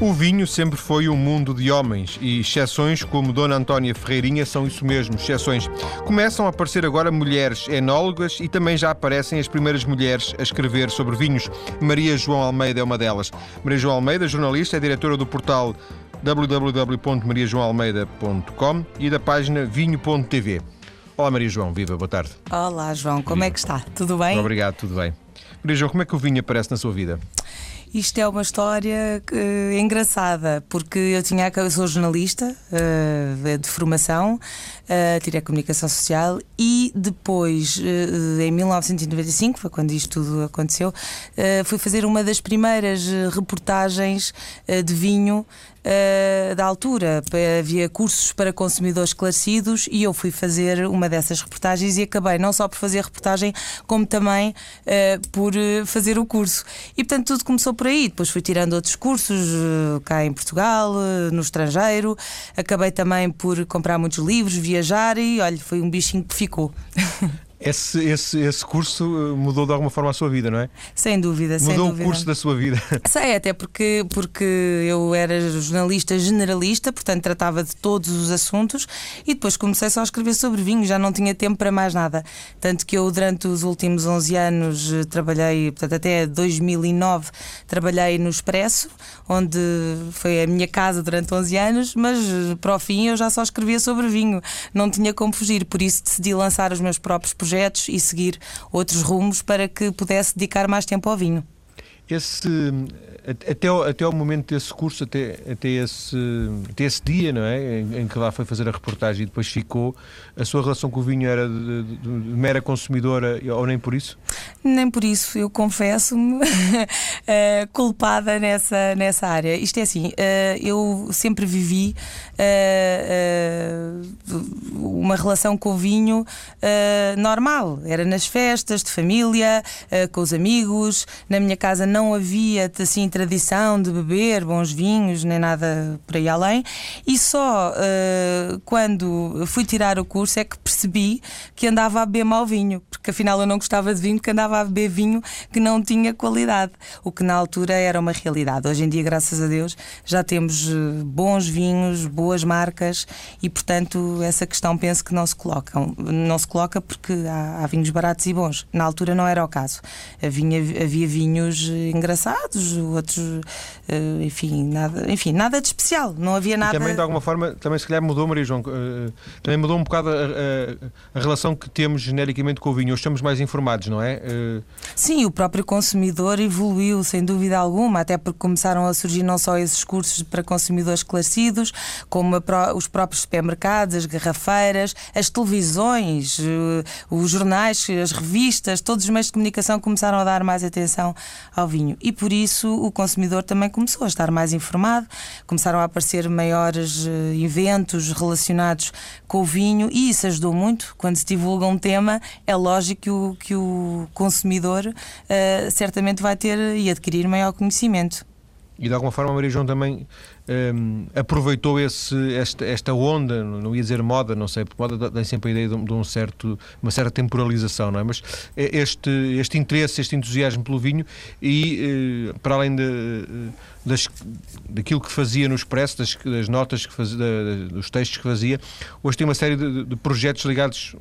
O vinho sempre foi um mundo de homens e exceções como Dona Antónia Ferreirinha são isso mesmo, exceções. Começam a aparecer agora mulheres enólogas e também já aparecem as primeiras mulheres a escrever sobre vinhos. Maria João Almeida é uma delas. Maria João Almeida, jornalista, é diretora do portal www.mariajoalmeida.com e da página vinho.tv. Olá Maria João, viva, boa tarde. Olá João, como é que está? Tudo bem? Obrigado, tudo bem. Maria João, como é que o vinho aparece na sua vida? Isto é uma história uh, engraçada, porque eu tinha eu sou jornalista uh, de formação, uh, tirei comunicação social e depois, em 1995, foi quando isto tudo aconteceu, fui fazer uma das primeiras reportagens de vinho uh, da altura. Havia cursos para consumidores esclarecidos e eu fui fazer uma dessas reportagens e acabei não só por fazer reportagem, como também uh, por fazer o curso. E portanto tudo começou por aí. Depois fui tirando outros cursos uh, cá em Portugal, no estrangeiro. Acabei também por comprar muitos livros, viajar e olha, foi um bichinho que ficou. Esse, esse, esse curso eh, mudou de alguma forma a sua vida, não é? Sem dúvida, mudou sem dúvida. Mudou o curso da sua vida. Sei, até porque, porque eu era jornalista generalista, portanto tratava de todos os assuntos e depois comecei só a escrever sobre vinho, já não tinha tempo para mais nada. Tanto que eu, durante os últimos 11 anos, eh, trabalhei, portanto até 2009, trabalhei no Expresso, onde foi a minha casa durante 11 anos, mas eh, para o fim eu já só escrevia sobre vinho, não tinha como fugir, por isso decidi lançar os meus próprios projetos projetos e seguir outros rumos para que pudesse dedicar mais tempo ao vinho. Esse, até, até o momento desse curso, até, até, esse, até esse dia, não é? Em, em, que lá foi fazer a reportagem e depois ficou, a sua relação com o vinho era de, de, de mera consumidora ou nem por isso? Nem por isso, eu confesso-me eh, culpada nessa, nessa área. Isto é assim, uh, eu sempre vivi uh, uma relação com o vinho normal. Era nas festas, de família, com os amigos. Na minha casa não havia assim tradição de beber bons vinhos, nem nada por aí além. E só quando fui tirar o curso é que percebi que andava a beber mau vinho, porque afinal eu não gostava de vinho, que andava a beber vinho que não tinha qualidade, o que na altura era uma realidade. Hoje em dia, graças a Deus, já temos eh, bons vinhos, boas marcas e, portanto, essa questão penso que não se coloca. Não se coloca porque há, há vinhos baratos e bons. Na altura não era o caso. Havia, havia vinhos engraçados, outros, eh, enfim, nada, enfim, nada de especial. Não havia nada. E também, de alguma forma, também se calhar mudou, Maria João, eh, também mudou um bocado a, a, a relação que temos genericamente com o vinho. Hoje estamos mais informados, não é? Sim, o próprio consumidor evoluiu, sem dúvida alguma, até porque começaram a surgir não só esses cursos para consumidores esclarecidos, como os próprios supermercados, as garrafeiras, as televisões, eh, os jornais, as revistas, todos os meios de comunicação começaram a dar mais atenção ao vinho. E por isso o consumidor também começou a estar mais informado, começaram a aparecer maiores eh, eventos relacionados com o vinho e isso ajudou muito. Quando se divulga um tema, é lógico que o, que o consumidor uh, certamente vai ter e adquirir maior conhecimento. E de alguma forma a Maria João também um, aproveitou esse, esta, esta onda, não ia dizer moda, não sei, porque moda tem sempre a ideia de, um, de um certo, uma certa temporalização, não é? Mas este, este interesse, este entusiasmo pelo vinho e uh, para além de, eh, das, daquilo que fazia no Expresso, das, das notas que fazia, dos textos que fazia, hoje tem uma série de, de projetos ligados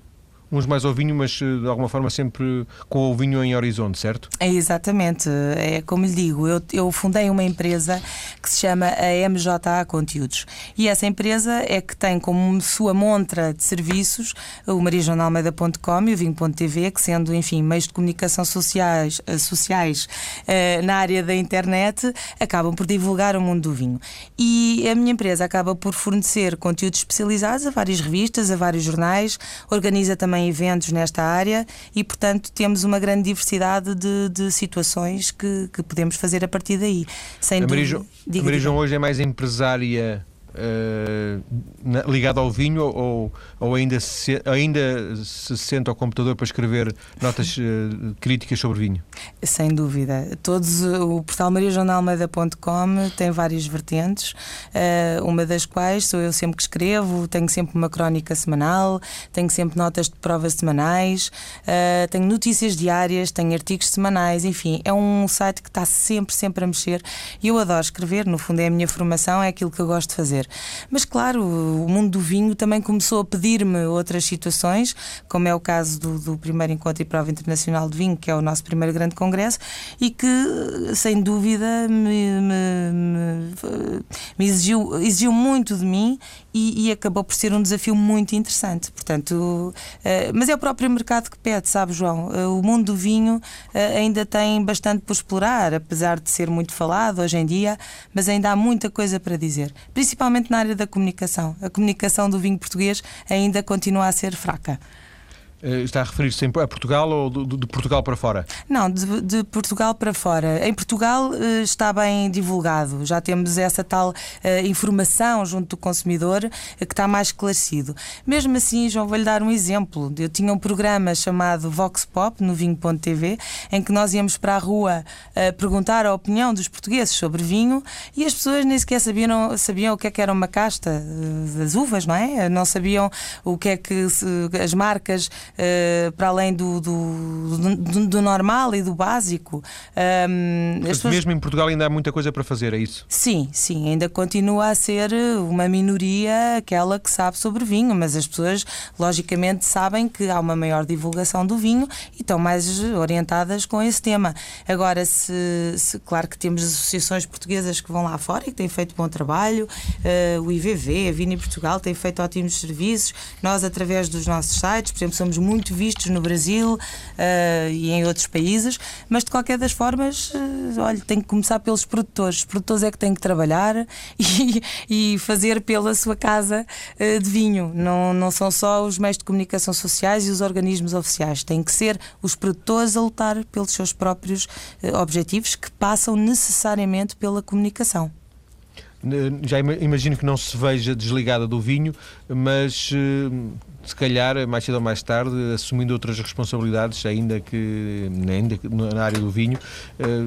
uns mais ao vinho, mas eh, de alguma forma sempre com o vinho em horizonte, certo? É exatamente, é como lhe digo, eu, eu fundei uma empresa que se chama a MJA Conteúdos e essa empresa é que tem como sua montra de serviços o mariajoanalmeida.com e o vinho.tv, que sendo, enfim, meios de comunicação sociais, eh, sociais eh, na área da internet, acabam por divulgar o mundo do vinho. E a minha empresa acaba por fornecer conteúdos especializados a várias revistas, a vários jornais, organiza também também eventos nesta área e, portanto, temos uma grande diversidade de, de situações que, que, podemos fazer a partir daí. Sem a Maria, João, a Maria João hoje é mais empresária uh, ligado ao vinho ou, ou ainda, se, ainda se senta ao computador para escrever notas uh, críticas sobre vinho? Sem dúvida. Todos, o portal mariajoanalmeida.com tem várias vertentes, uh, uma das quais sou eu sempre que escrevo, tenho sempre uma crónica semanal, tenho sempre notas de provas semanais, tenho notícias diárias, tenho artigos semanais, enfim, é um site que está sempre, sempre a mexer e eu adoro escrever, no fundo é a minha formação, é aquilo que eu gosto de fazer. Mas claro, o mundo do vinho também começou a pedir-me outras situações, como é o caso do, do, primeiro encontro e prova internacional de vinho, que é o nosso primeiro grande congresso, e que sem dúvida me, me, me, exigiu, exigiu muito de mim e, e, acabou por ser um desafio muito interessante. Portanto, uh, mas é o próprio mercado que pede, sabe, João? Uh, o mundo do vinho uh, ainda tem bastante por explorar, apesar de ser muito falado hoje em dia, mas ainda há muita coisa para dizer, principalmente na área da comunicação. A comunicação do vinho português ainda continua a ser fraca. Eh, está a referir-se a Portugal ou de, Portugal para fora? Não, de, de, Portugal para fora. Em Portugal eh, está bem divulgado, já temos essa tal uh, informação junto do consumidor que está mais esclarecido. Mesmo assim, João, vou-lhe dar um exemplo. Eu tinha um programa chamado Vox Pop no Vinho.tv em que nós íamos para a rua perguntar a opinião dos portugueses sobre vinho e as pessoas nem sequer sabiam, sabiam o que é que era uma casta das uvas, não é? Não sabiam o que é que as marcas uh, para além do, do, do, do, normal e do básico. Um, pessoas... Mesmo em Portugal ainda há muita coisa para fazer, é isso? Sim, sim, ainda continua a ser uma minoria aquela que sabe sobre vinho, mas as pessoas logicamente sabem que há uma maior divulgação do vinho e estão mais orientadas com esse tema. Agora, se, se claro que temos associações portuguesas que vão lá fora e que têm feito bom trabalho, uh, o IVV, a Vini Portugal, tem feito ótimos serviços. Nós, através dos nossos sites, por exemplo, somos muito vistos no Brasil uh, e em outros países, mas de qualquer das formas, uh, olha, tem que começar pelos produtores. Os produtores é que têm que trabalhar e, e fazer pela sua casa uh, de vinho. Não, não são só os meios de comunicação sociais e os organismos oficiais. Têm que ser os produtores a lutar pelos seus próprios objetivos que passam necessariamente pela comunicação já imagino que não se veja desligada do vinho, mas se calhar, mais cedo ou mais tarde, assumindo outras responsabilidades, ainda que, ainda na área do vinho, eh,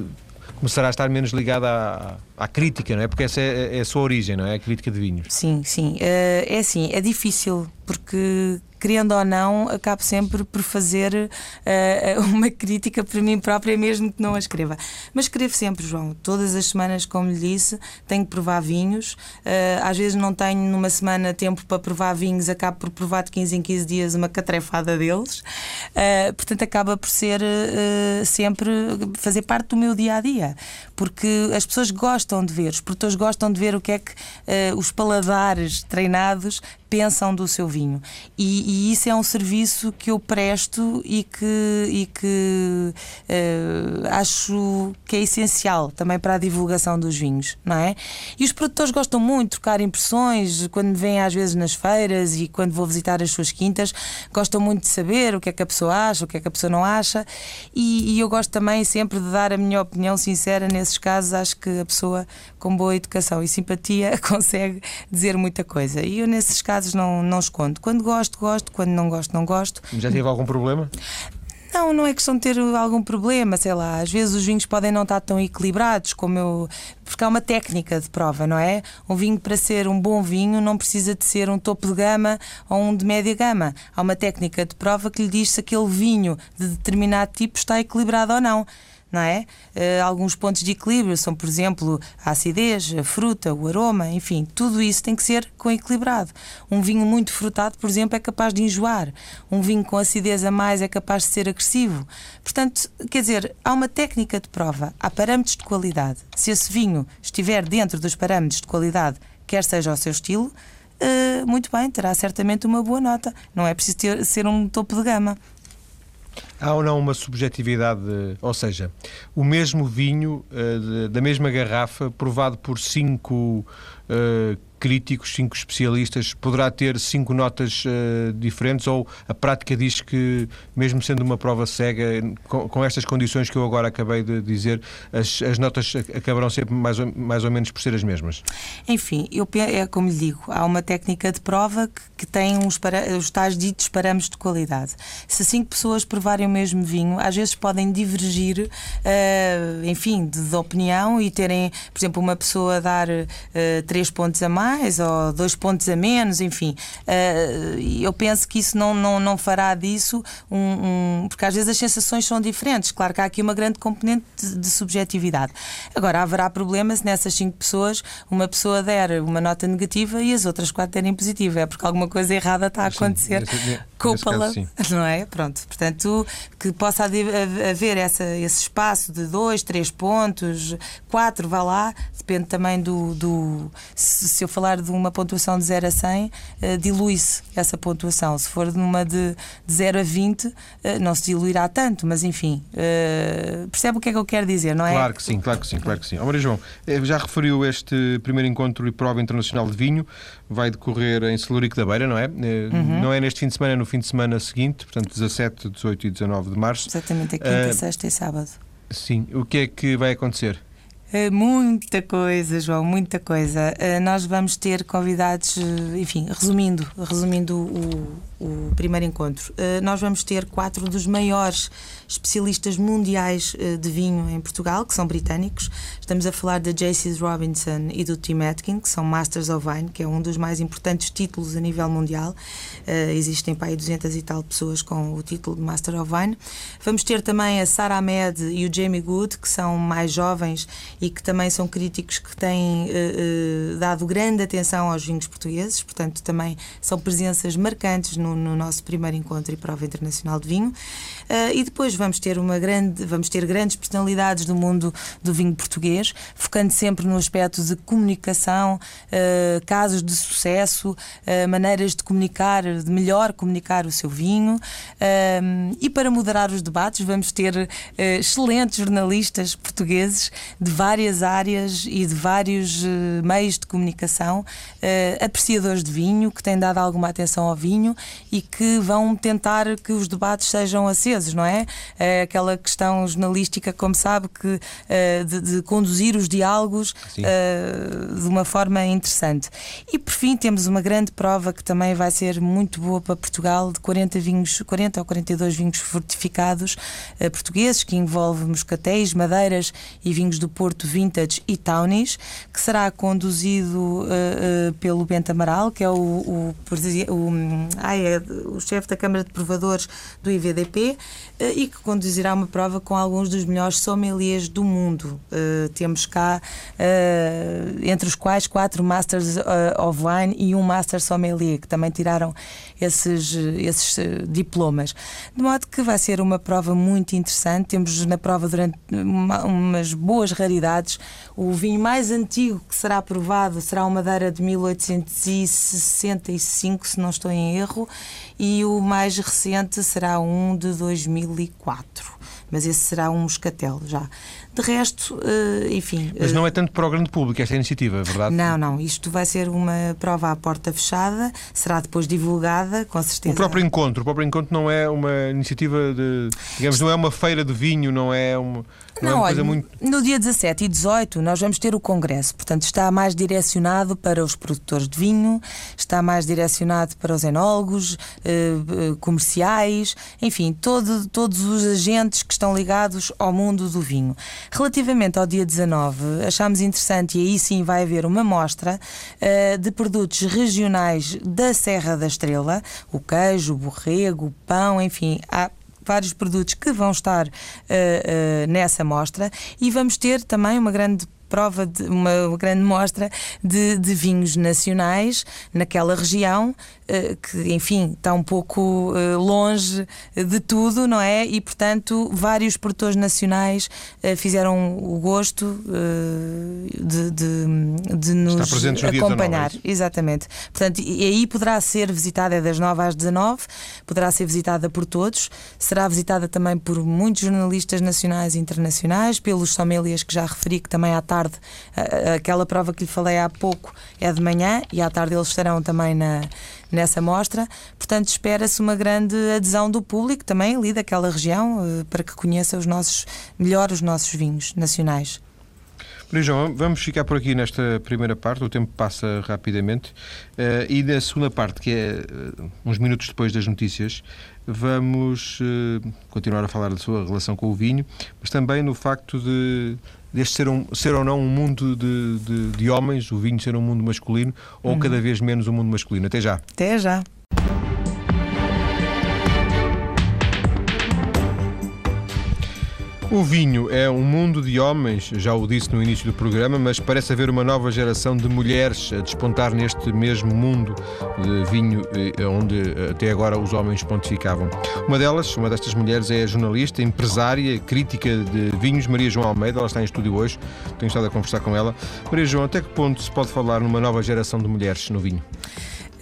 começará a estar menos ligada à, à crítica, não é? Porque essa é, é, a sua origem, não é? A crítica de vinhos. Sim, sim. Eh, é assim, é difícil, porque querendo ou não, acabo sempre por fazer uh, uma crítica para mim própria, mesmo que não a escreva. Mas escrevo sempre, João. Todas as semanas, como lhe disse, tenho que provar vinhos. Uh, às vezes não tenho numa semana tempo para provar vinhos, acabo por provar de 15 em 15 dias uma catrefada deles. Uh, portanto, acaba por ser sempre fazer parte do meu dia a dia. Porque as pessoas gostam de ver, os produtores gostam de ver o que é que os paladares treinados pensam do seu vinho. E, e, isso é um serviço que eu presto e que, e que uh, acho que é essencial também para a divulgação dos vinhos, não é? E os produtores gostam muito de trocar impressões quando me vêm às vezes nas feiras e quando vou visitar as suas quintas, gostam muito de saber o que é que a pessoa acha, o que é que a pessoa não acha. E, e eu gosto também sempre de dar a minha opinião sincera nesses casos. Acho que a pessoa com boa educação e simpatia consegue dizer muita coisa. E eu, nesses casos, casos não, não escondo. Quando gosto, gosto, quando não gosto, não gosto. Já teve algum problema? Não, não é questão de ter algum problema, sei lá. Às vezes os vinhos podem não estar tão equilibrados como eu. Porque há uma técnica de prova, não é? Um vinho, para ser um bom vinho, não precisa de ser um topo de gama ou um de média gama. Há uma técnica de prova que lhe diz se aquele vinho de determinado tipo está equilibrado ou não não é? Uh, alguns pontos de equilíbrio são, por exemplo, a acidez, a fruta, o aroma, enfim, tudo isso tem que ser com equilibrado. Um vinho muito frutado, por exemplo, é capaz de enjoar. Um vinho com acidez a mais é capaz de ser agressivo. Portanto, quer dizer, há uma técnica de prova, há parâmetros de qualidade. Se esse vinho estiver dentro dos parâmetros de qualidade, quer seja o seu estilo, uh, muito bem, terá certamente uma boa nota. Não é preciso ter, ser um topo de gama. Há ou não uma subjetividade, ou seja, o mesmo vinho uh, da mesma garrafa, provado por cinco uh, críticos, cinco especialistas, poderá ter cinco notas uh, diferentes ou a prática diz que, mesmo sendo uma prova cega, com, com estas condições que eu agora acabei de dizer, as, as notas acabarão sempre mais ou, mais ou menos por ser as mesmas? Enfim, eu, é como lhe digo, há uma técnica de prova que, que tem uns para, os tais ditos parâmetros de qualidade. Se cinco pessoas provarem o mesmo vinho, às vezes podem divergir, uh, enfim, de, de, opinião e terem, por exemplo, uma pessoa dar uh, três pontos a mais ou dois pontos a menos, enfim. Uh, eu penso que isso não, não, não fará disso um, um, Porque às vezes as sensações são diferentes. Claro que há aqui uma grande componente de, de subjetividade. Agora, haverá problema se nessas cinco pessoas uma pessoa der uma nota negativa e as outras quatro derem positiva. É porque alguma coisa errada está a acontecer. Culpa-la, não é? Pronto. Portanto, que possa haver essa, esse espaço de dois, três pontos, quatro, vá lá, depende também do. do se eu falar de uma pontuação de 0 a 100, uh, eh, dilui-se essa pontuação. Se for numa de, de 0 a 20, uh, eh, não se diluirá tanto, mas enfim, uh, percebe o que é que eu quero dizer, não é? Claro que sim, claro que sim, claro que sim. Oh, Maria João, já referiu este primeiro encontro e prova internacional de vinho, vai decorrer em Celurico da Beira, não é? Uhum. Não é neste fim de semana, é no fim de semana seguinte, portanto 17, 18 e 19 de março. Exatamente, a quinta, uh, sexta e sábado. Sim, o que é que vai acontecer? Eh, muita coisa, João, muita coisa. Eh, nós vamos ter convidados, eh, enfim, resumindo, resumindo o, o primeiro encontro. Nós vamos ter quatro dos maiores especialistas mundiais de vinho em Portugal, que são britânicos. Estamos a falar da J.C. Robinson e do Tim Atkin, que são Masters of Wine, que é um dos mais importantes títulos a nível mundial. Existem para aí 200 e tal pessoas com o título de Master of Wine. Vamos ter também a Sarah Ahmed e o Jamie Good, que são mais jovens e que também são críticos que têm dado grande atenção aos vinhos portugueses, portanto, também são presenças marcantes no, no nosso primeiro encontro e prova internacional de vinho. Uh, e depois vamos ter uma grande, vamos ter grandes personalidades do mundo do vinho português, focando sempre no aspecto de comunicação, casos de sucesso, maneiras de comunicar, de melhor comunicar o seu vinho. e para moderar os debates, vamos ter excelentes jornalistas portugueses de várias áreas e de vários uh, meios de comunicação, uh, apreciadores de vinho, que têm dado alguma atenção ao vinho e que vão tentar que os debates sejam acesos, não é? é aquela questão jornalística, como sabe, que, uh, de, de, conduzir os diálogos de uma forma interessante. E por fim, temos uma grande prova que também vai ser muito boa para Portugal, de 40 vinhos, 40 ou 42 vinhos fortificados portugueses, que envolve moscatéis, madeiras e vinhos do Porto Vintage e Townies, que será conduzido uh, uh, pelo Bento Amaral, que é o, o, o, ah, é o chefe da Câmara de Provadores do IVDP, uh, e que conduzirá uma prova com alguns dos melhores sommeliers do mundo. temos cá, entre os quais, quatro Masters of Wine e um Master Sommelier, que também tiraram esses, esses diplomas. De modo que vai ser uma prova muito interessante. Temos na prova durante uma, umas boas raridades o vinho mais antigo que será provado será uma Madeira de 1865, se não estou em erro, e o mais recente será um de 2004. Mas esse será um moscatel já. De resto, eh, enfim. Mas não é tanto para o grande público esta iniciativa, é verdade? Não, não. Isto vai ser uma prova à porta fechada, será depois divulgada, com certeza. O próprio encontro, o próprio encontro não é uma iniciativa de. Digamos, não é uma feira de vinho, não é uma. Não, não é olha, muito... no dia 17 e 18 nós vamos ter o congresso, portanto está mais direcionado para os produtores de vinho, está mais direcionado para os enólogos, eh, eh comerciais, enfim, todo, todos os agentes que estão ligados ao mundo do vinho. Relativamente ao dia 19, achámos interessante, e aí sim vai haver uma mostra uh, de produtos regionais da Serra da Estrela, o queijo, o borrego, o pão, enfim, há vários produtos que vão estar uh, uh, nessa mostra. E vamos ter também uma grande prova de uma grande mostra de, de vinhos nacionais naquela região eh, que, enfim, está um pouco eh, longe de tudo, não é? E, portanto, vários produtores nacionais eh, fizeram o gosto de, de, de nos acompanhar. Exatamente. Portanto, e aí poderá ser visitada é das 9 às 19, poderá ser visitada por todos, será visitada também por muitos jornalistas nacionais e internacionais, pelos sommeliers que já referi, que também à tarde tarde. Aquela prova que lhe falei há pouco é de manhã e à tarde eles estarão também na, nessa mostra. Portanto, espera-se uma grande adesão do público também ali daquela região eh, para que conheça os nossos, melhor os nossos vinhos nacionais. Maria João, vamos ficar por aqui nesta primeira parte, o tempo passa rapidamente. Uh, e na segunda parte, que é uh, uns minutos depois das notícias, vamos uh, continuar a falar da sua relação com o vinho, mas também no facto de deste ser, um, ser ou não um mundo de, de, de homens, o vinho ser um mundo masculino, ou uhum. cada vez menos um mundo masculino. Até já. Até já. O vinho é um mundo de homens, já o disse no início do programa, mas parece haver uma nova geração de mulheres a despontar neste mesmo mundo de vinho eh, onde até agora os homens pontificavam. Uma delas, uma destas mulheres, é a jornalista, empresária, crítica de vinhos, Maria João Almeida. Ela está em estúdio hoje, tenho estado a conversar com ela. Maria João, até que ponto se pode falar numa nova geração de mulheres no vinho?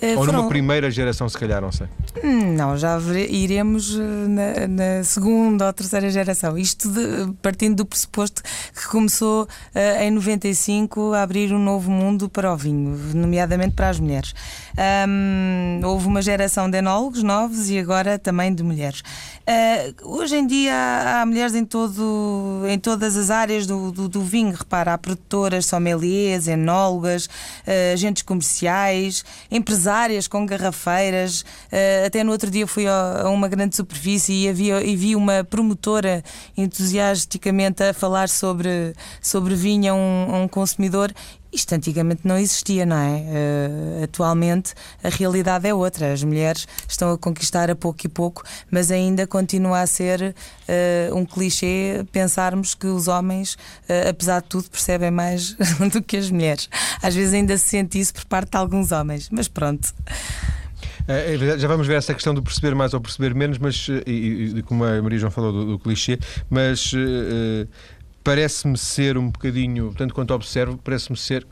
Uh, Ou foram... numa primeira geração, se calhar, não sei. Não, já iremos eh, na, na, segunda ou terceira geração. Isto de, partindo do pressuposto que começou uh, em 95 a abrir um novo mundo para o vinho, nomeadamente para as mulheres. Um, houve uma geração de enólogos novos e agora também de mulheres. Uh, hoje em dia há, mulheres em, todo, em todas as áreas do, do, do vinho. Repara, há produtoras, sommeliers, enólogas, uh, agentes comerciais, empresárias com garrafeiras. Uh, até no outro dia fui a, a, uma grande superfície e, havia, e vi uma promotora entusiasticamente a falar sobre, sobre vinho a um, a um consumidor isto antigamente não existia, não é? Uh, atualmente a realidade é outra. As mulheres estão a conquistar a pouco e pouco, mas ainda continua a ser uh, um clichê pensarmos que os homens, uh, apesar de tudo, percebem mais do que as mulheres. Às vezes ainda se sente isso por parte de alguns homens, mas pronto. É, já vamos ver essa questão do perceber mais ou perceber menos, mas, e, e como a Maria João falou do, do clichê, mas parece-me ser um bocadinho, tanto quanto observo, parece-me ser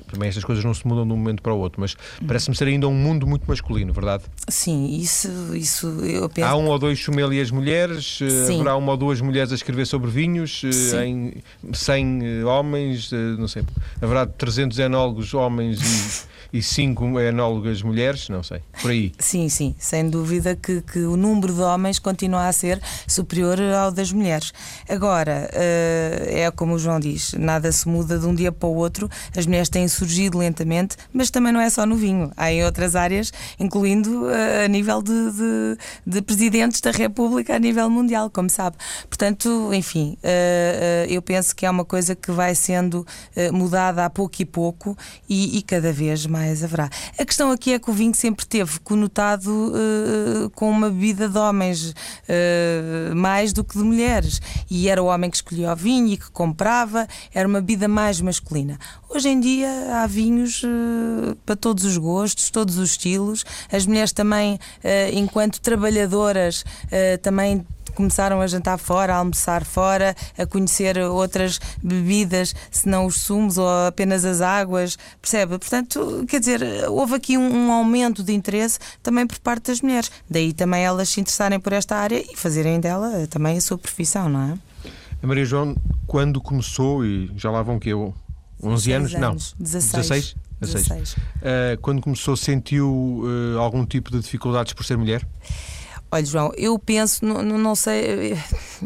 também estas coisas não se mudam de um momento para o outro, mas parece-me ser ainda um mundo muito masculino, verdade? Sim, isso, isso eu penso. Há um ou dois sommeliers mulheres, eh, Sim. haverá uma ou duas mulheres a escrever sobre vinhos, eh, em 100 eh, homens, não sei, haverá 300 enólogos homens e e cinco enólogas mulheres, não sei, por aí. Sim, sim, sem dúvida que, que o número de homens continua a ser superior ao das mulheres. Agora, uh, é como o João diz, nada se muda de um dia para o outro, as mulheres têm surgido lentamente, mas também não é só no vinho, há em outras áreas, incluindo uh, a nível de, de, de, presidentes da República a nível mundial, como sabe. Portanto, enfim, uh, eu penso que é uma coisa que vai sendo mudada a pouco e pouco e, e cada vez mais mais haverá. A questão aqui é que o vinho sempre teve conotado uh, com uma bebida de homens uh, mais do que de mulheres. E era o homem que escolhia o vinho e que comprava, era uma bebida mais masculina. Hoje em dia há vinhos uh, para todos os gostos, todos os estilos. As mulheres também, enquanto trabalhadoras, também começaram a jantar fora, a almoçar fora, a conhecer outras bebidas, se não os sumos ou apenas as águas, percebe? Portanto, quer dizer, houve aqui um, um, aumento de interesse também por parte das mulheres. Daí também elas se interessarem por esta área e fazerem dela também a sua profissão, não é? A Maria João, quando começou, e já lá vão que eu, 11 anos? anos? Não, 16. 16? 16. 16. Uh, quando começou, sentiu uh, algum tipo de dificuldades por ser mulher? Olha, João, eu penso, não, não sei.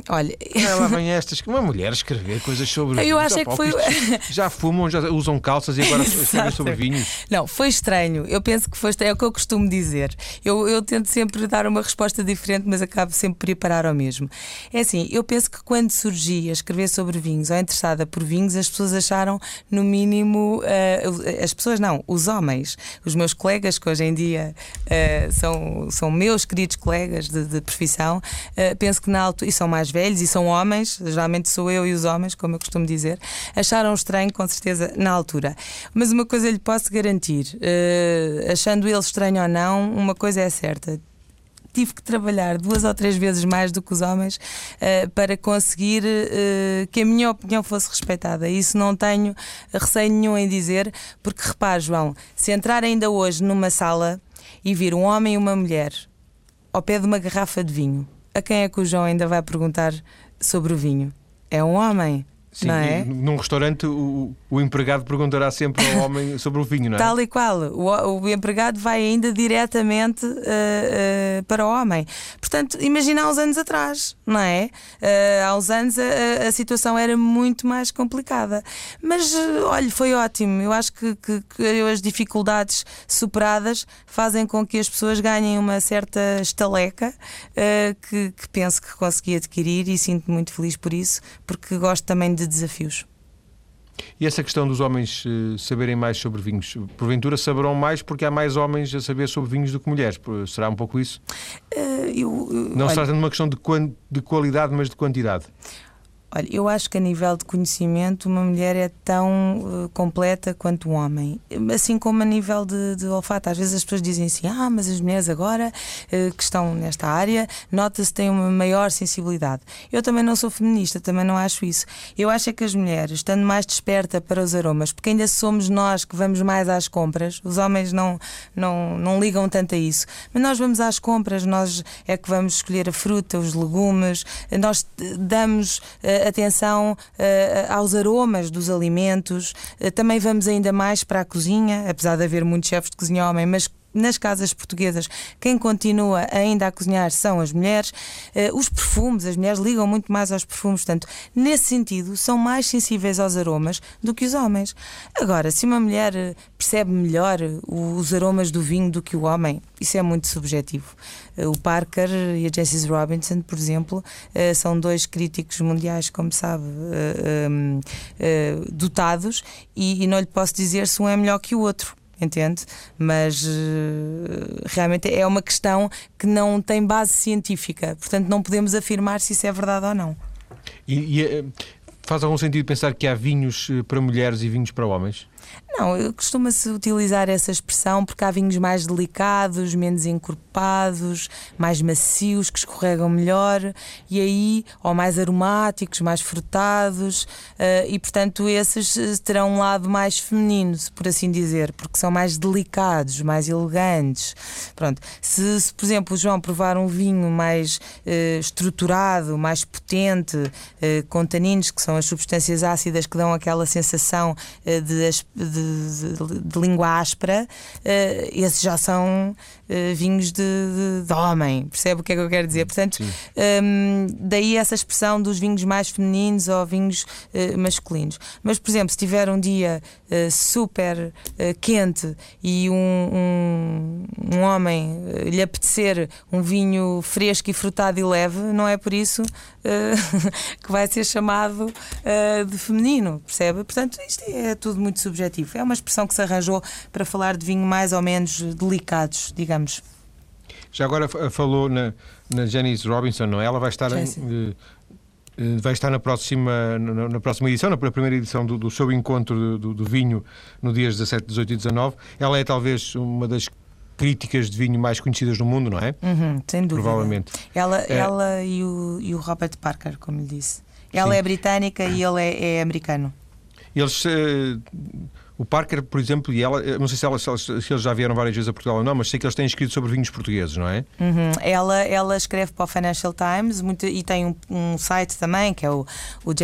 Olha. Lá vem estas que uma mulher escrever coisas sobre. Eu acho é que foi. Já fumam, já usam calças e agora escrevem sobre vinhos. Não, foi estranho. Eu penso que foi estranho. É o que eu costumo dizer. Eu, eu tento sempre dar uma resposta diferente, mas acabo sempre por ir parar ao mesmo. É assim, eu penso que quando surgi a escrever sobre vinhos ou interessada por vinhos, as pessoas acharam, no mínimo. Uh, as pessoas não, os homens, os meus colegas, que hoje em dia uh, são, são meus queridos colegas colegas de, de profissão, uh, penso que na altura, e são mais velhos e são homens, geralmente sou eu e os homens, como eu costumo dizer, acharam estranho, com certeza, na altura. Mas uma coisa lhe posso garantir, uh, achando ele estranho ou não, uma coisa é certa tive que trabalhar duas ou três vezes mais do que os homens uh, para conseguir uh, que a minha opinião fosse respeitada. Isso não tenho receio nenhum em dizer, porque repare, João, se entrar ainda hoje numa sala e vir um homem e uma mulher ao pé de uma garrafa de vinho. A quem é que o João ainda vai perguntar sobre o vinho? É um homem. Sim, não é? Num restaurante, o, o, empregado perguntará sempre ao homem sobre o vinho, não é? Tal e qual. O, o empregado vai ainda diretamente uh, uh, para o homem. Portanto, imagina há uns anos atrás, não é? Uh, há uns anos a, a, situação era muito mais complicada. Mas, olha, foi ótimo. Eu acho que, que, que, as dificuldades superadas fazem com que as pessoas ganhem uma certa estaleca que, que penso que consegui adquirir e sinto muito feliz por isso, porque gosto também de desafios. E essa questão dos homens uh, saberem mais sobre vinhos, porventura saberão mais porque há mais homens a saber sobre vinhos do que mulheres. Será um pouco isso? Uh, eu, uh, Não olha, se trata de uma questão de, de qualidade, mas de quantidade. Olha, eu acho que a nível de conhecimento uma mulher é tão uh, completa quanto um homem, assim como a nível de, de, olfato. Às vezes as pessoas dizem assim: ah, mas as mulheres agora uh, que estão nesta área nota-se têm uma maior sensibilidade. Eu também não sou feminista, também não acho isso. Eu acho é que as mulheres, estando mais desperta para os aromas, porque ainda somos nós que vamos mais às compras, os homens não, não, não ligam tanto a isso, mas nós vamos às compras, nós é que vamos escolher a fruta, os legumes, nós damos. Uh, atenção uh, aos aromas dos alimentos. Uh, também vamos ainda mais para a cozinha, apesar de haver muitos chefes de cozinha homem, mas nas casas portuguesas, quem continua ainda a cozinhar são as mulheres. Uh, os perfumes, as mulheres ligam muito mais aos perfumes, portanto, nesse sentido, são mais sensíveis aos aromas do que os homens. Agora, se uma mulher eh, percebe melhor os aromas do vinho do que o homem, isso é muito subjetivo. O Parker e a Jessie Robinson, por exemplo, são dois críticos mundiais, como sabe, dotados, e não lhe posso dizer se um é melhor que o outro entende? Mas uh, realmente é uma questão que não tem base científica, portanto não podemos afirmar se isso é verdade ou não. E, e eh, faz algum sentido pensar que há vinhos eh, para mulheres e vinhos para homens? Não, costuma-se utilizar essa expressão porque há vinhos mais delicados, menos encorpados, mais macios, que escorregam melhor, e aí, ou mais aromáticos, mais frutados, uh, e portanto esses eh, terão um lado mais feminino, por assim dizer, porque são mais delicados, mais elegantes. Pronto, se, se por exemplo o João provar um vinho mais uh, estruturado, mais potente, com taninos, que são as substâncias ácidas que dão aquela sensação de de, de, de língua áspera, uh, esses já são uh, vinhos de, de, homem. Percebe o que é que eu quero dizer? Portanto, um, daí essa expressão dos vinhos mais femininos ou vinhos uh, masculinos. Mas, por exemplo, se tiver um dia super quente e um, um, um homem lhe apetecer um vinho fresco e frutado e leve, não é por isso que vai ser chamado de feminino, percebe? Portanto, isto é tudo muito subjetivo. É uma expressão que se arranjou para falar de vinho mais ou menos delicados, digamos. Já agora falou na, na Janice Robinson, não é? Ela vai estar eh, eh, vai estar na próxima, na, na, próxima edição, na primeira edição do, do seu encontro do, do, vinho no dias 17, 18 e 19. Ela é talvez uma das críticas de vinho mais conhecidas no mundo, não é? Uhum, sem dúvida. Provavelmente. Ela, é... ela e, o, e o Robert Parker, como lhe disse. Ela Sim. é britânica e ele é, é americano. Eles uh, o Parker, por exemplo, e ela, não sei se, ela, se, eles já vieram várias vezes a Portugal ou não, mas sei que eles têm escrito sobre vinhos portugueses, não é? Uhum. Ela, ela escreve para o Financial Times muito, e tem um, um, site também, que é o, o uh,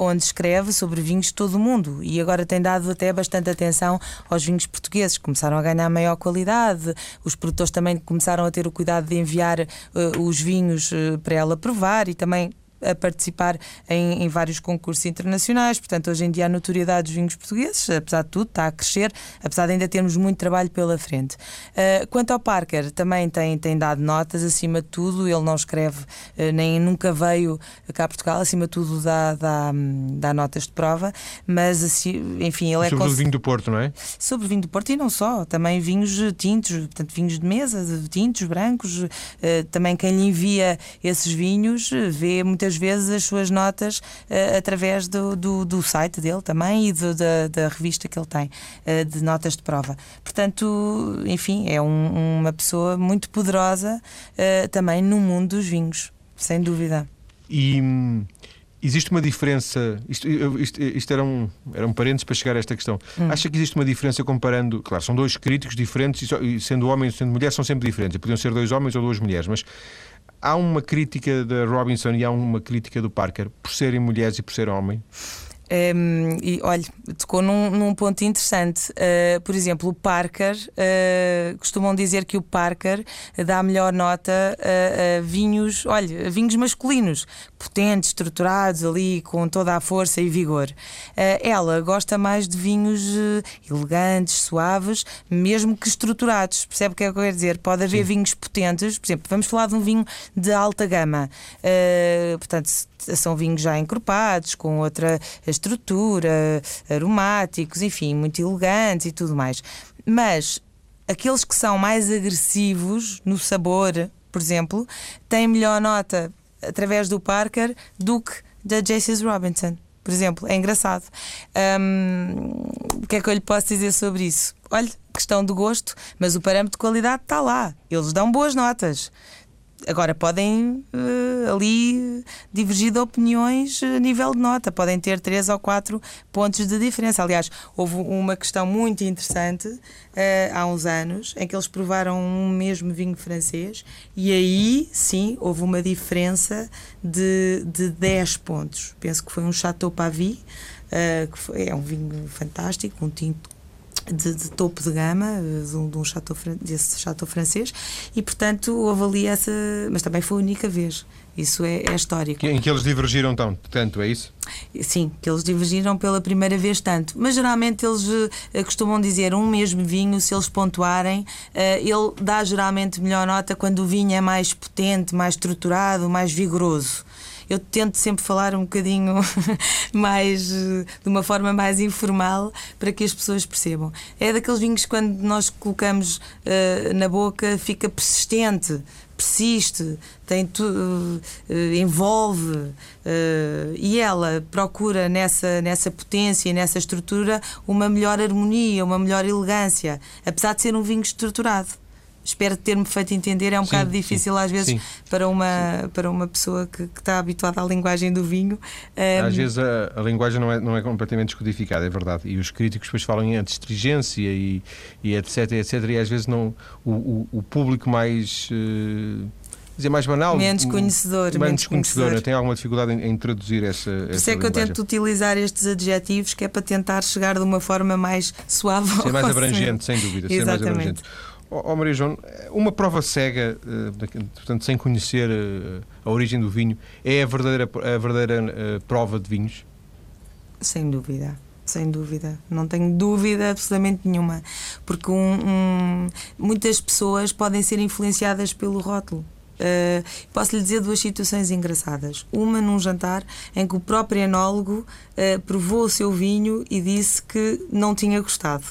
onde escreve sobre vinhos de todo o mundo. E agora tem dado até bastante atenção aos vinhos portugueses, começaram a ganhar maior qualidade, os produtores também começaram a ter o cuidado de enviar uh, os vinhos uh, para ela provar e também a participar em, em, vários concursos internacionais. Portanto, hoje em dia a notoriedade dos vinhos portugueses, apesar de tudo, está a crescer, apesar de ainda termos muito trabalho pela frente. Uh, quanto ao Parker, também tem, tem dado notas, acima de tudo, ele não escreve, uh, nem nunca veio cá a Portugal, acima de tudo dá, dá, dá notas de prova, mas assim, enfim, ele é. Sobre o vinho do Porto, não é? Sobre o vinho do Porto e não só, também vinhos tintos, portanto, vinhos de mesa, tintos, brancos, uh, também quem lhe envia esses vinhos vê muitas muitas vezes as suas notas uh, através do, do, do, site dele também e do, da, da, revista que ele tem uh, de notas de prova. Portanto, enfim, é um, uma pessoa muito poderosa uh, também no mundo dos vinhos, sem dúvida. E. Hum, existe uma diferença. Isto, isto, isto era, um, era um parênteses para chegar a esta questão. Hum. Acha que existe uma diferença comparando. Claro, são dois críticos diferentes e, sendo homem e sendo mulher são sempre diferentes. Podiam ser dois homens ou duas mulheres, mas há uma crítica da Robinson e há uma crítica do Parker por serem mulheres e por ser homem. Um, e olha, tocou num, num ponto interessante. Uh, por exemplo, o Parker, uh, costumam dizer que o Parker dá a melhor nota a, a vinhos, olha, a vinhos masculinos, potentes, estruturados ali, com toda a força e vigor. Uh, ela gosta mais de vinhos elegantes, suaves, mesmo que estruturados. Percebe o que é que eu quero dizer? Pode haver Sim. vinhos potentes, por exemplo, vamos falar de um vinho de alta gama. portanto, são vinhos já encorpados, com outra estrutura, aromáticos, enfim, muito elegantes e tudo mais. Mas aqueles que são mais agressivos no sabor, por exemplo, têm melhor nota através do Parker do que da J.C. Robinson. Por exemplo, é engraçado. Um, o que é que eu lhe posso dizer sobre isso? Olha, questão de gosto, mas o parâmetro de qualidade está lá. Eles dão boas notas. Agora, podem uh, ali divergir de opiniões a nível de nota, podem ter três ou quatro pontos de diferença. Aliás, houve uma questão muito interessante uh, há uns anos em que eles provaram um mesmo vinho francês e aí sim houve uma diferença de, de 10 pontos. Penso que foi um Chateau Pavie. Uh, que foi, é um vinho fantástico, um tinto de, de, topo de gama, de um, de um chateau, desse chateau francês, e portanto houve ali essa. Mas também foi a única vez. Isso é, é histórico. Em que eles divergiram tão, tanto, é isso? Sim, que eles divergiram pela primeira vez tanto. Mas geralmente eles uh, costumam dizer um mesmo vinho, se eles pontuarem, uh, ele dá geralmente melhor nota quando o vinho é mais potente, mais estruturado, mais vigoroso eu tento sempre falar um bocadinho mais de uma forma mais informal para que as pessoas percebam. É daqueles vinhos quando nós colocamos uh, na boca fica persistente persiste, tem tu, uh, envolve uh, e ela procura nessa, nessa potência e nessa estrutura uma melhor harmonia, uma melhor elegância, apesar de ser um vinho estruturado espero ter-me feito entender. É um sim, bocado difícil sim, às vezes sim. para uma, para uma pessoa que, que, está habituada à linguagem do vinho. Um... Às vezes a, a, linguagem não é, não é completamente descodificada, é verdade. E os críticos depois falam em astringência e, e etc, etc. E às vezes não, o, o, o público mais. Uh, dizer mais banal. Menos conhecedor. Menos, menos conhecedor. conhecedor. Tem alguma dificuldade em, em traduzir essa. Por isso é que eu tento utilizar estes adjetivos, que é para tentar chegar de uma forma mais suave. Ser mais abrangente, sem dúvida. Exatamente. Ser mais abrangente. Ó oh, Maria João, uma prova cega, eh, portanto, sem conhecer eh, a origem do vinho, é a verdadeira, a verdadeira eh, prova de vinhos? Sem dúvida sem dúvida, não tenho dúvida absolutamente nenhuma, porque um, um, muitas pessoas podem ser influenciadas pelo rótulo. Uh, posso lhe dizer duas situações engraçadas. Uma num jantar em que o próprio enólogo uh, provou o seu vinho e disse que não tinha gostado.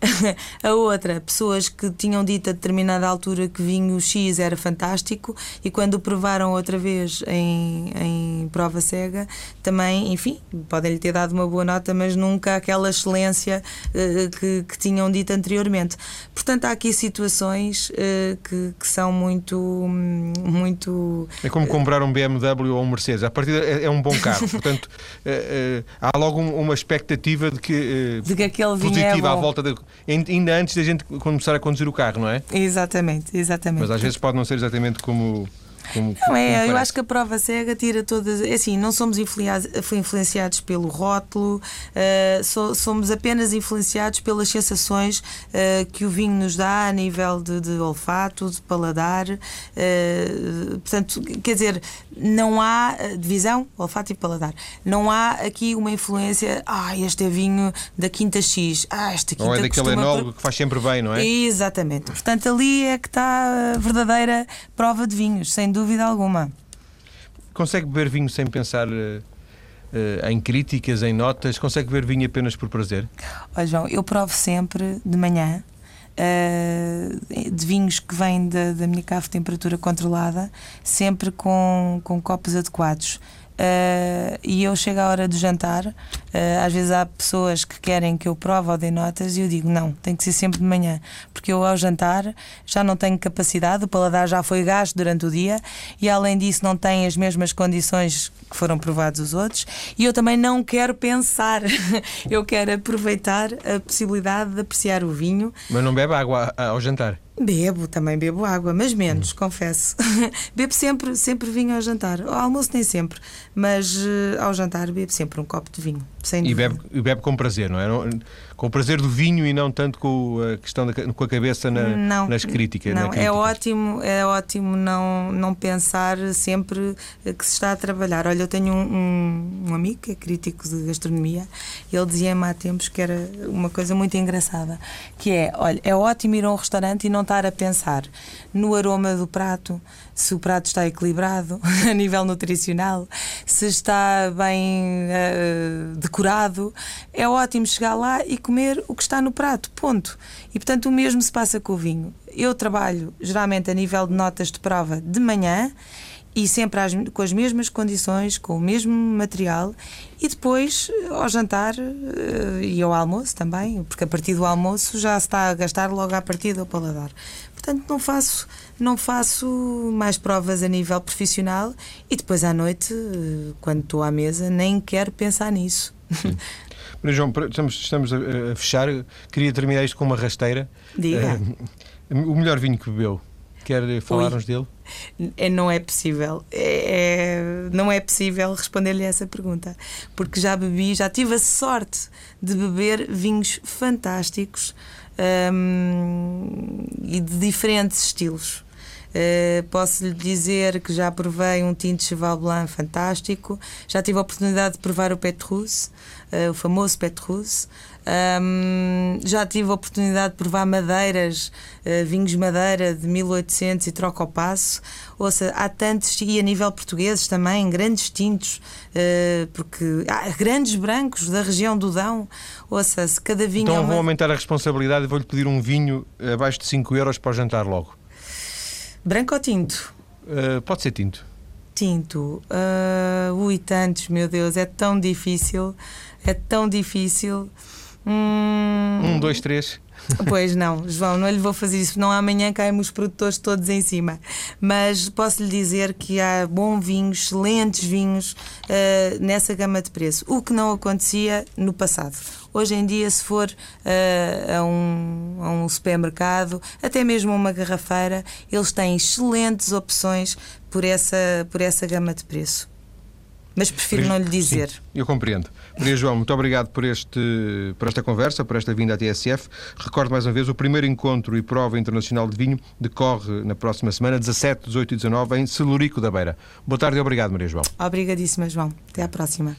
a outra, pessoas que tinham dito a determinada altura que vinho X era fantástico e quando o provaram outra vez em, em prova cega, também, enfim, podem-lhe ter dado uma boa nota, mas nunca aquela excelência uh, que, que, tinham dito anteriormente. Portanto, há aqui situações que, que, são muito, muito. É como comprar um BMW ou um Mercedes. A partida é, é um bom carro. Portanto, uh, há logo uma expectativa de que, de que aquele positiva é à volta de ainda antes da gente começar a conduzir o carro, não é? Exatamente, exatamente. Mas às vezes pode não ser exatamente como como, não é, eu acho que a prova cega tira todas. É assim, não somos influenciados pelo rótulo, uh, so, somos apenas influenciados pelas sensações uh, que o vinho nos dá a nível de, de olfato, de paladar. Uh, portanto, quer dizer, não há divisão, olfato e paladar. Não há aqui uma influência. Ah, este é vinho da Quinta X. Ah, esta Quinta Ou é daquele enólogo que faz sempre bem, não é? Exatamente. Portanto, ali é que está a verdadeira prova de vinhos, sem dúvida dúvida alguma. Consegue beber vinho sem pensar uh, uh, em críticas, em notas? Consegue beber vinho apenas por prazer? Olha, João, eu provo sempre de manhã. Uh, de vinhos que vêm da, da minha cave temperatura controlada, sempre com, com copos adequados. Uh, e eu chego à hora do jantar. Uh, às vezes há pessoas que querem que eu prove ou dê notas e eu digo não, tem que ser sempre de manhã, porque eu ao jantar já não tenho capacidade, o paladar já foi gasto durante o dia e além disso não tem as mesmas condições que foram provados os outros e eu também não quero pensar, eu quero aproveitar a possibilidade de apreciar o vinho. Mas não bebe água ao jantar? Bebo, também bebo água, mas menos, hum. confesso. bebo sempre, sempre vinho ao jantar. Ao almoço nem sempre, mas uh, ao jantar bebo sempre um copo de vinho. Sem e bebe, bebe com prazer, não é? Com o prazer do vinho e não tanto com a questão da, com a cabeça na, não, nas críticas. Não, é ótimo, é ótimo não, não pensar sempre que se está a trabalhar. Olha, eu tenho um, um, um amigo que é crítico de gastronomia e ele dizia-me há tempos que era uma coisa muito engraçada, que é, olha, é ótimo ir a um restaurante e não estar a pensar no aroma do prato, se o prato está equilibrado a nível nutricional, se está bem uh, decorado. É ótimo chegar lá e comer o que está no prato, ponto. E portanto o mesmo se passa com o vinho. Eu trabalho geralmente a nível de notas de prova de manhã e sempre às, com as mesmas condições, com o mesmo material, e depois ao jantar uh, e ao almoço também, porque a partir do almoço já se está a gastar logo à partida o paladar. Portanto, não faço, não faço mais provas a nível profissional e depois à noite, uh, quando estou à mesa, nem quero pensar nisso. Mas, João, estamos, estamos a, a, fechar. Queria terminar isto com uma rasteira. Diga. Uh, o melhor vinho que bebeu? Quer falar-nos dele? É, não é possível. É, é não é possível responder-lhe essa pergunta. Porque já bebi, já tive a sorte de beber vinhos fantásticos hum, e de diferentes estilos. Uh, posso lhe dizer que já provei um tinto Cheval Blanc fantástico, já tive a oportunidade de provar o Petrus, uh, o famoso Petrus. Um, já tive a oportunidade de provar madeiras, uh, vinhos madeira de 1800 e troca ao passo. Ouça, há tantos, e a nível português também, grandes tintos, uh, porque há grandes brancos da região do Dão. Ouça, se cada vinho. Então é uma... vou aumentar a responsabilidade e vou-lhe pedir um vinho abaixo de 5 euros para o jantar logo. Branco ou tinto? Uh, pode ser tinto. Tinto. Uh, ui, tantos, meu Deus, é tão difícil. É tão difícil. Hum... Um, dois, três. Pois não, João, não lhe vou fazer isso, não amanhã caem os produtores todos em cima. Mas posso lhe dizer que há bons vinhos, excelentes vinhos uh, nessa gama de preço, o que não acontecia no passado. Hoje em dia, se for uh, a, um, a um supermercado, até mesmo uma garrafeira, eles têm excelentes opções por essa, por essa gama de preço. Mas prefiro não lhe dizer. Sim, eu compreendo. Maria João, muito obrigado por, este, por esta conversa, por esta vinda à TSF. Recordo mais uma vez, o primeiro encontro e prova internacional de vinho decorre na próxima semana, 17, 18 e 19, em Celurico da Beira. Boa tarde e obrigado, Maria João. Obrigadíssima, João. Até à próxima.